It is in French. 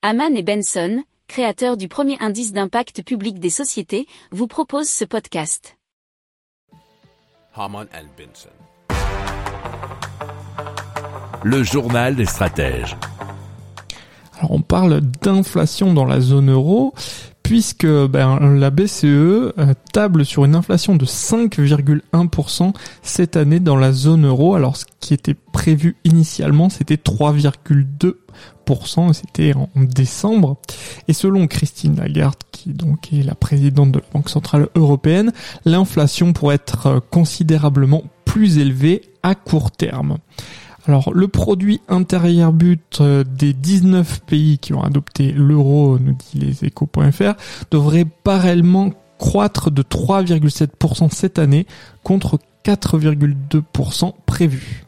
Haman et Benson, créateurs du premier indice d'impact public des sociétés, vous proposent ce podcast. Haman and Benson. Le journal des stratèges. Alors on parle d'inflation dans la zone euro puisque ben, la BCE euh, table sur une inflation de 5,1% cette année dans la zone euro. Alors ce qui était prévu initialement, c'était 3,2%, c'était en décembre. Et selon Christine Lagarde, qui donc est la présidente de la Banque Centrale Européenne, l'inflation pourrait être considérablement plus élevée à court terme. Alors le produit intérieur but euh, des 19 pays qui ont adopté l'euro, nous dit les échos.fr, devrait parallèlement croître de 3,7% cette année contre 4,2% prévu.